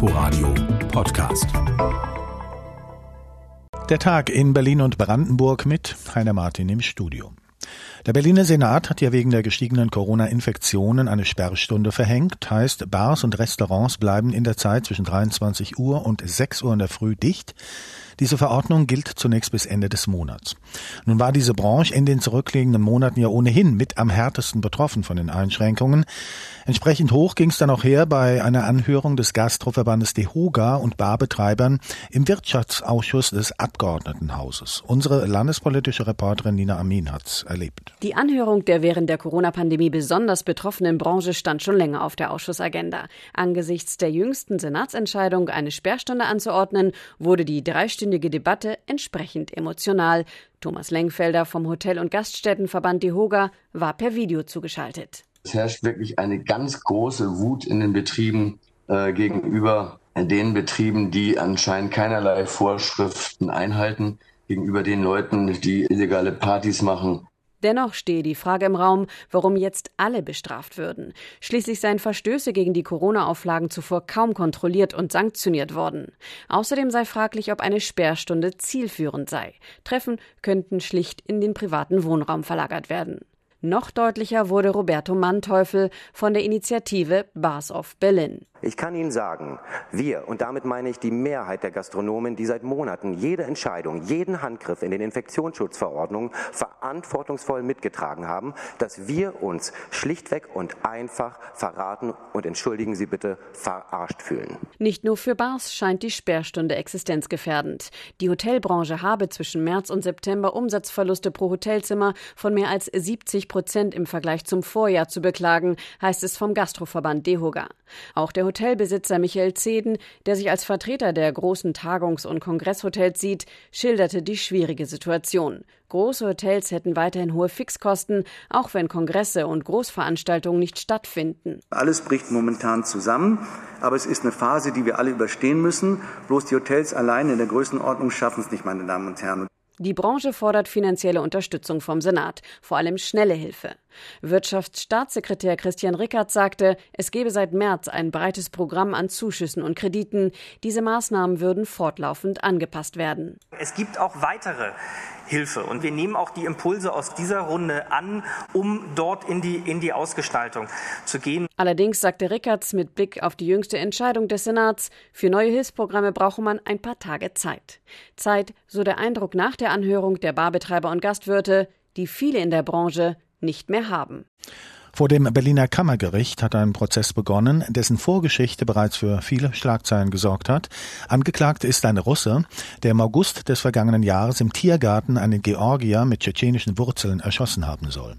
Inforadio Podcast. Der Tag in Berlin und Brandenburg mit Heiner Martin im Studio. Der Berliner Senat hat ja wegen der gestiegenen Corona-Infektionen eine Sperrstunde verhängt. Heißt, Bars und Restaurants bleiben in der Zeit zwischen 23 Uhr und 6 Uhr in der Früh dicht. Diese Verordnung gilt zunächst bis Ende des Monats. Nun war diese Branche in den zurückliegenden Monaten ja ohnehin mit am härtesten betroffen von den Einschränkungen. Entsprechend hoch ging es dann auch her bei einer Anhörung des Gastroverbandes DEHOGA und Barbetreibern im Wirtschaftsausschuss des Abgeordnetenhauses. Unsere landespolitische Reporterin Nina Amin hat's erlebt. Die Anhörung der während der Corona-Pandemie besonders betroffenen Branche stand schon länger auf der Ausschussagenda. Angesichts der jüngsten Senatsentscheidung, eine Sperrstunde anzuordnen, wurde die dreistündige dreistündige Debatte entsprechend emotional. Thomas Lengfelder vom Hotel- und Gaststättenverband DEHOGA war per Video zugeschaltet. Es herrscht wirklich eine ganz große Wut in den Betrieben äh, gegenüber den Betrieben, die anscheinend keinerlei Vorschriften einhalten, gegenüber den Leuten, die illegale Partys machen, Dennoch stehe die Frage im Raum, warum jetzt alle bestraft würden. Schließlich seien Verstöße gegen die Corona-Auflagen zuvor kaum kontrolliert und sanktioniert worden. Außerdem sei fraglich, ob eine Sperrstunde zielführend sei. Treffen könnten schlicht in den privaten Wohnraum verlagert werden. Noch deutlicher wurde Roberto Manteuffel von der Initiative Bars of Berlin. Ich kann Ihnen sagen, wir, und damit meine ich die Mehrheit der Gastronomen, die seit Monaten jede Entscheidung, jeden Handgriff in den Infektionsschutzverordnungen verantwortungsvoll mitgetragen haben, dass wir uns schlichtweg und einfach verraten und entschuldigen Sie bitte verarscht fühlen. Nicht nur für Bars scheint die Sperrstunde existenzgefährdend. Die Hotelbranche habe zwischen März und September Umsatzverluste pro Hotelzimmer von mehr als 70 Prozent im Vergleich zum Vorjahr zu beklagen, heißt es vom Gastroverband DEHOGA. Auch der Hotelbesitzer Michael Zeden, der sich als Vertreter der großen Tagungs- und Kongresshotels sieht, schilderte die schwierige Situation. Große Hotels hätten weiterhin hohe Fixkosten, auch wenn Kongresse und Großveranstaltungen nicht stattfinden. Alles bricht momentan zusammen, aber es ist eine Phase, die wir alle überstehen müssen. Bloß die Hotels allein in der Größenordnung schaffen es nicht, meine Damen und Herren. Die Branche fordert finanzielle Unterstützung vom Senat, vor allem schnelle Hilfe. Wirtschaftsstaatssekretär Christian Rickert sagte, es gebe seit März ein breites Programm an Zuschüssen und Krediten. Diese Maßnahmen würden fortlaufend angepasst werden. Es gibt auch weitere Hilfe. Und wir nehmen auch die Impulse aus dieser Runde an, um dort in die, in die Ausgestaltung zu gehen. Allerdings sagte Rickertz mit Blick auf die jüngste Entscheidung des Senats, für neue Hilfsprogramme brauche man ein paar Tage Zeit. Zeit, so der Eindruck nach der Anhörung der Barbetreiber und Gastwirte, die viele in der Branche nicht mehr haben. Vor dem Berliner Kammergericht hat ein Prozess begonnen, dessen Vorgeschichte bereits für viele Schlagzeilen gesorgt hat. Angeklagt ist ein Russe, der im August des vergangenen Jahres im Tiergarten einen Georgier mit tschetschenischen Wurzeln erschossen haben soll.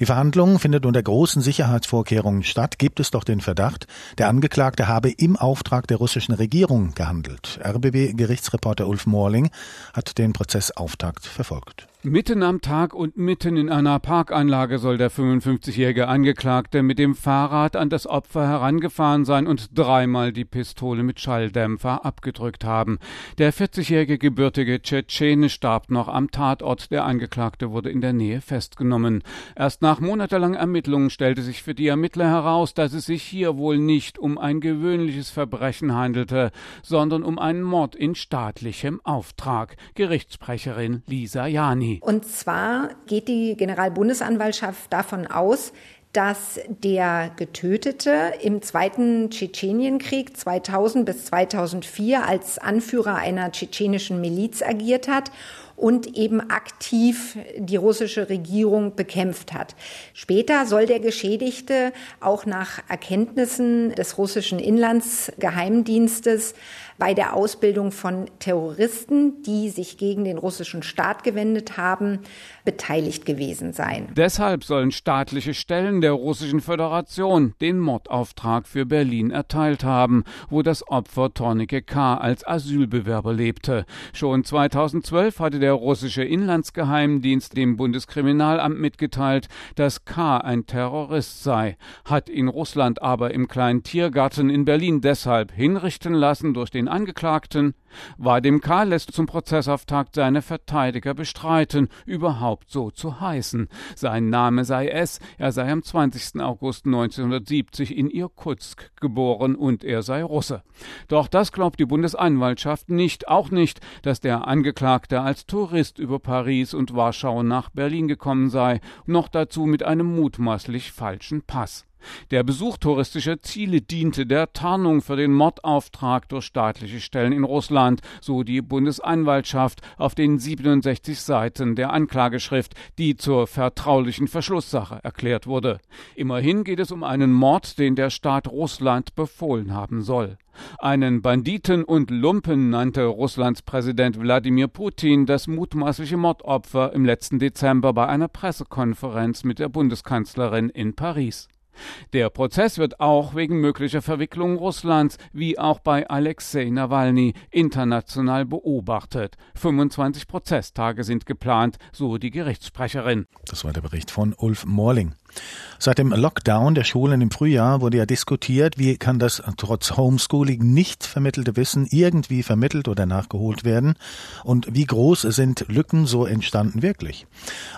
Die Verhandlung findet unter großen Sicherheitsvorkehrungen statt, gibt es doch den Verdacht, der Angeklagte habe im Auftrag der russischen Regierung gehandelt. RBB-Gerichtsreporter Ulf Morling hat den Prozessauftakt verfolgt. Mitten am Tag und mitten in einer Parkanlage soll der 55-jährige Angeklagte mit dem Fahrrad an das Opfer herangefahren sein und dreimal die Pistole mit Schalldämpfer abgedrückt haben. Der 40-jährige gebürtige Tschetschene starb noch am Tatort. Der Angeklagte wurde in der Nähe festgenommen. Erst nach monatelangen Ermittlungen stellte sich für die Ermittler heraus, dass es sich hier wohl nicht um ein gewöhnliches Verbrechen handelte, sondern um einen Mord in staatlichem Auftrag. Gerichtssprecherin Lisa Jani. Und zwar geht die Generalbundesanwaltschaft davon aus, dass der Getötete im Zweiten Tschetschenienkrieg 2000 bis 2004 als Anführer einer tschetschenischen Miliz agiert hat und eben aktiv die russische Regierung bekämpft hat. Später soll der Geschädigte auch nach Erkenntnissen des russischen Inlandsgeheimdienstes bei der Ausbildung von Terroristen, die sich gegen den russischen Staat gewendet haben, beteiligt gewesen sein. Deshalb sollen staatliche Stellen der Russischen Föderation den Mordauftrag für Berlin erteilt haben, wo das Opfer Tornike K. als Asylbewerber lebte. Schon 2012 hatte der russische Inlandsgeheimdienst dem Bundeskriminalamt mitgeteilt, dass K. ein Terrorist sei, hat ihn Russland aber im kleinen Tiergarten in Berlin deshalb hinrichten lassen durch den Angeklagten Vadim K. lässt zum Prozessauftakt seine Verteidiger bestreiten, überhaupt so zu heißen. Sein Name sei es, er sei am 20. August 1970 in Irkutsk geboren und er sei Russe. Doch das glaubt die Bundesanwaltschaft nicht, auch nicht, dass der Angeklagte als Tourist über Paris und Warschau nach Berlin gekommen sei, noch dazu mit einem mutmaßlich falschen Pass. Der Besuch touristischer Ziele diente der Tarnung für den Mordauftrag durch staatliche Stellen in Russland, so die Bundesanwaltschaft auf den 67 Seiten der Anklageschrift, die zur vertraulichen Verschlusssache erklärt wurde. Immerhin geht es um einen Mord, den der Staat Russland befohlen haben soll. Einen Banditen und Lumpen nannte Russlands Präsident Wladimir Putin das mutmaßliche Mordopfer im letzten Dezember bei einer Pressekonferenz mit der Bundeskanzlerin in Paris. Der Prozess wird auch wegen möglicher Verwicklung Russlands wie auch bei Alexei Nawalny international beobachtet. 25 Prozesstage sind geplant, so die Gerichtssprecherin. Das war der Bericht von Ulf Morling. Seit dem Lockdown der Schulen im Frühjahr wurde ja diskutiert, wie kann das trotz Homeschooling nicht vermittelte Wissen irgendwie vermittelt oder nachgeholt werden und wie groß sind Lücken so entstanden wirklich.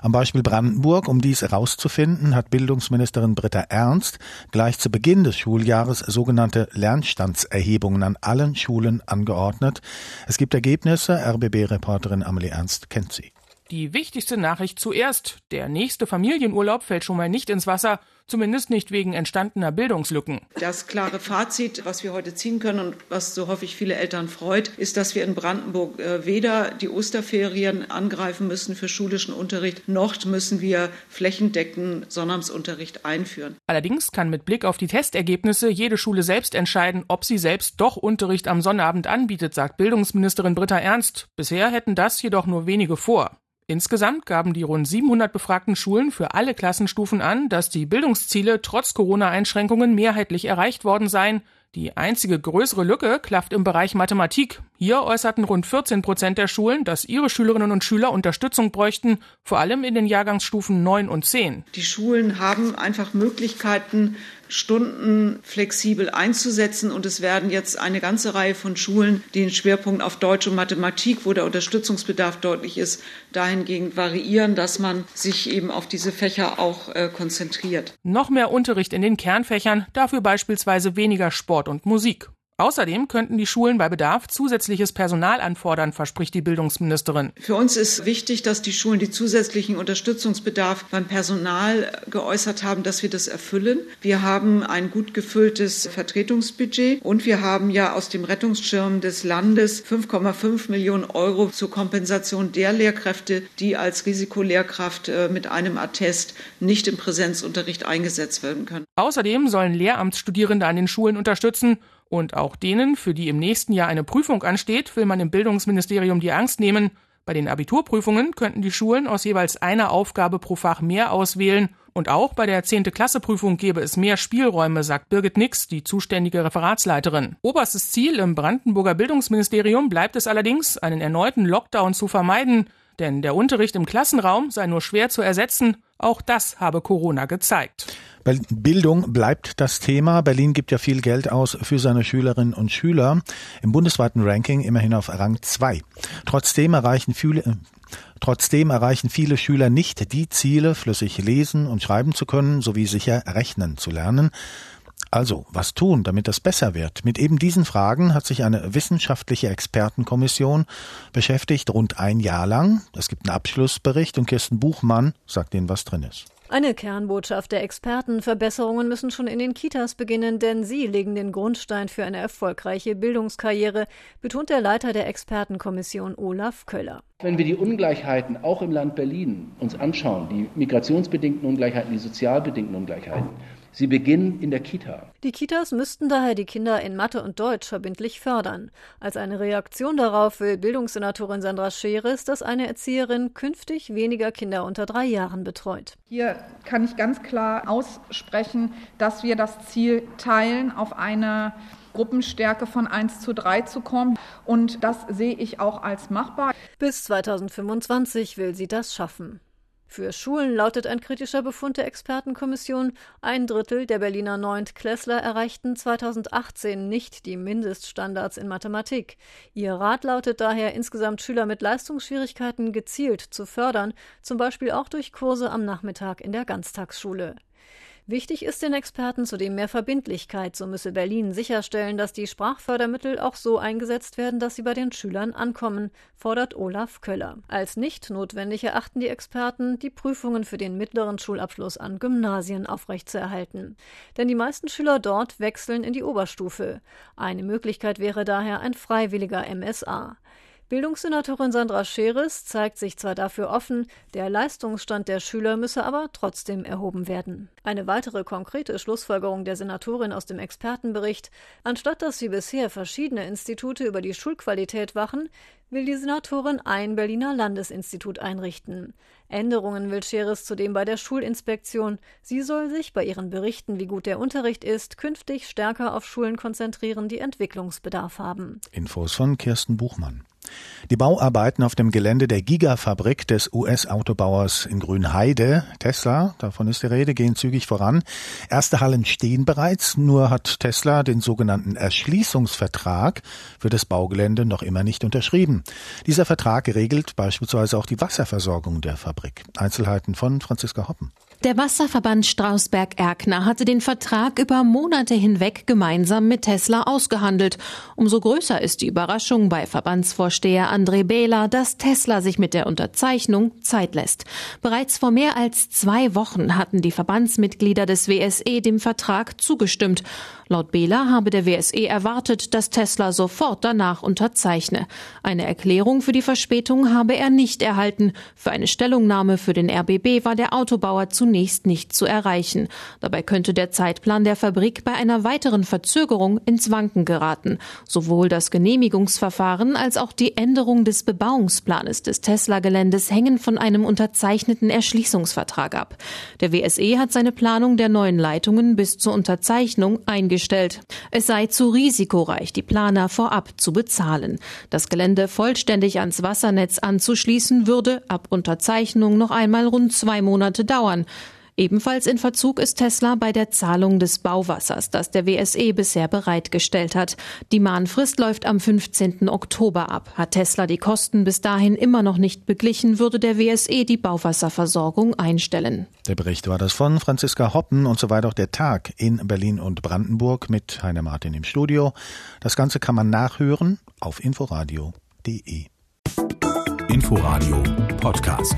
Am Beispiel Brandenburg, um dies herauszufinden, hat Bildungsministerin Britta Ernst gleich zu Beginn des Schuljahres sogenannte Lernstandserhebungen an allen Schulen angeordnet. Es gibt Ergebnisse, RBB-Reporterin Amelie Ernst kennt sie. Die wichtigste Nachricht zuerst. Der nächste Familienurlaub fällt schon mal nicht ins Wasser, zumindest nicht wegen entstandener Bildungslücken. Das klare Fazit, was wir heute ziehen können und was so hoffe ich viele Eltern freut, ist, dass wir in Brandenburg äh, weder die Osterferien angreifen müssen für schulischen Unterricht, noch müssen wir flächendeckend Sonnabendsunterricht einführen. Allerdings kann mit Blick auf die Testergebnisse jede Schule selbst entscheiden, ob sie selbst doch Unterricht am Sonnabend anbietet, sagt Bildungsministerin Britta Ernst. Bisher hätten das jedoch nur wenige vor. Insgesamt gaben die rund 700 befragten Schulen für alle Klassenstufen an, dass die Bildungsziele trotz Corona-Einschränkungen mehrheitlich erreicht worden seien. Die einzige größere Lücke klafft im Bereich Mathematik. Hier äußerten rund 14 Prozent der Schulen, dass ihre Schülerinnen und Schüler Unterstützung bräuchten, vor allem in den Jahrgangsstufen 9 und 10. Die Schulen haben einfach Möglichkeiten, Stunden flexibel einzusetzen. Und es werden jetzt eine ganze Reihe von Schulen, die den Schwerpunkt auf Deutsch und Mathematik, wo der Unterstützungsbedarf deutlich ist, dahingehend variieren, dass man sich eben auf diese Fächer auch äh, konzentriert. Noch mehr Unterricht in den Kernfächern, dafür beispielsweise weniger Sport und Musik. Außerdem könnten die Schulen bei Bedarf zusätzliches Personal anfordern, verspricht die Bildungsministerin. Für uns ist wichtig, dass die Schulen die zusätzlichen Unterstützungsbedarf beim Personal geäußert haben, dass wir das erfüllen. Wir haben ein gut gefülltes Vertretungsbudget und wir haben ja aus dem Rettungsschirm des Landes 5,5 Millionen Euro zur Kompensation der Lehrkräfte, die als Risikolehrkraft äh, mit einem Attest nicht im Präsenzunterricht eingesetzt werden können. Außerdem sollen Lehramtsstudierende an den Schulen unterstützen und auch denen, für die im nächsten Jahr eine Prüfung ansteht, will man im Bildungsministerium die Angst nehmen. Bei den Abiturprüfungen könnten die Schulen aus jeweils einer Aufgabe pro Fach mehr auswählen. Und auch bei der 10. Klasse Prüfung gäbe es mehr Spielräume, sagt Birgit Nix, die zuständige Referatsleiterin. Oberstes Ziel im Brandenburger Bildungsministerium bleibt es allerdings, einen erneuten Lockdown zu vermeiden. Denn der Unterricht im Klassenraum sei nur schwer zu ersetzen. Auch das habe Corona gezeigt. Bildung bleibt das Thema. Berlin gibt ja viel Geld aus für seine Schülerinnen und Schüler. Im bundesweiten Ranking immerhin auf Rang 2. Trotzdem erreichen viele, Trotzdem erreichen viele Schüler nicht die Ziele, flüssig lesen und schreiben zu können, sowie sicher rechnen zu lernen. Also, was tun, damit das besser wird? Mit eben diesen Fragen hat sich eine wissenschaftliche Expertenkommission beschäftigt, rund ein Jahr lang. Es gibt einen Abschlussbericht und Kirsten Buchmann sagt Ihnen, was drin ist. Eine Kernbotschaft der Experten. Verbesserungen müssen schon in den Kitas beginnen, denn sie legen den Grundstein für eine erfolgreiche Bildungskarriere, betont der Leiter der Expertenkommission Olaf Köller. Wenn wir die Ungleichheiten auch im Land Berlin uns anschauen, die migrationsbedingten Ungleichheiten, die sozialbedingten Ungleichheiten, Sie beginnen in der Kita. Die Kitas müssten daher die Kinder in Mathe und Deutsch verbindlich fördern. Als eine Reaktion darauf will Bildungssenatorin Sandra Scheres, dass eine Erzieherin künftig weniger Kinder unter drei Jahren betreut. Hier kann ich ganz klar aussprechen, dass wir das Ziel teilen, auf eine Gruppenstärke von 1 zu 3 zu kommen. Und das sehe ich auch als machbar. Bis 2025 will sie das schaffen. Für Schulen lautet ein kritischer Befund der Expertenkommission, ein Drittel der Berliner Neuntklässler erreichten 2018 nicht die Mindeststandards in Mathematik. Ihr Rat lautet daher, insgesamt Schüler mit Leistungsschwierigkeiten gezielt zu fördern, zum Beispiel auch durch Kurse am Nachmittag in der Ganztagsschule. Wichtig ist den Experten zudem mehr Verbindlichkeit. So müsse Berlin sicherstellen, dass die Sprachfördermittel auch so eingesetzt werden, dass sie bei den Schülern ankommen, fordert Olaf Köller. Als nicht notwendig erachten die Experten, die Prüfungen für den mittleren Schulabschluss an Gymnasien aufrechtzuerhalten. Denn die meisten Schüler dort wechseln in die Oberstufe. Eine Möglichkeit wäre daher ein freiwilliger MSA. Bildungssenatorin Sandra Scheres zeigt sich zwar dafür offen, der Leistungsstand der Schüler müsse aber trotzdem erhoben werden. Eine weitere konkrete Schlussfolgerung der Senatorin aus dem Expertenbericht, anstatt dass wie bisher verschiedene Institute über die Schulqualität wachen, will die Senatorin ein Berliner Landesinstitut einrichten. Änderungen will Scheres zudem bei der Schulinspektion. Sie soll sich bei ihren Berichten, wie gut der Unterricht ist, künftig stärker auf Schulen konzentrieren, die Entwicklungsbedarf haben. Infos von Kirsten Buchmann. Die Bauarbeiten auf dem Gelände der Gigafabrik des US-Autobauers in Grünheide, Tesla, davon ist die Rede, gehen zügig voran. Erste Hallen stehen bereits, nur hat Tesla den sogenannten Erschließungsvertrag für das Baugelände noch immer nicht unterschrieben. Dieser Vertrag regelt beispielsweise auch die Wasserversorgung der Fabrik. Einzelheiten von Franziska Hoppen. Der Wasserverband Strausberg-Erkner hatte den Vertrag über Monate hinweg gemeinsam mit Tesla ausgehandelt. Umso größer ist die Überraschung bei Verbandsvorsteher André Behler, dass Tesla sich mit der Unterzeichnung Zeit lässt. Bereits vor mehr als zwei Wochen hatten die Verbandsmitglieder des WSE dem Vertrag zugestimmt. Laut Behler habe der WSE erwartet, dass Tesla sofort danach unterzeichne. Eine Erklärung für die Verspätung habe er nicht erhalten. Für eine Stellungnahme für den RBB war der Autobauer zunächst nicht zu erreichen. Dabei könnte der Zeitplan der Fabrik bei einer weiteren Verzögerung ins Wanken geraten. Sowohl das Genehmigungsverfahren als auch die Änderung des Bebauungsplanes des Tesla-Geländes hängen von einem unterzeichneten Erschließungsvertrag ab. Der WSE hat seine Planung der neuen Leitungen bis zur Unterzeichnung eingestellt eingestellt. Es sei zu risikoreich, die Planer vorab zu bezahlen. Das Gelände vollständig ans Wassernetz anzuschließen würde ab Unterzeichnung noch einmal rund zwei Monate dauern. Ebenfalls in Verzug ist Tesla bei der Zahlung des Bauwassers, das der WSE bisher bereitgestellt hat. Die Mahnfrist läuft am 15. Oktober ab. Hat Tesla die Kosten bis dahin immer noch nicht beglichen, würde der WSE die Bauwasserversorgung einstellen. Der Bericht war das von Franziska Hoppen und soweit auch der Tag in Berlin und Brandenburg mit Heiner Martin im Studio. Das Ganze kann man nachhören auf inforadio.de. Inforadio Podcast.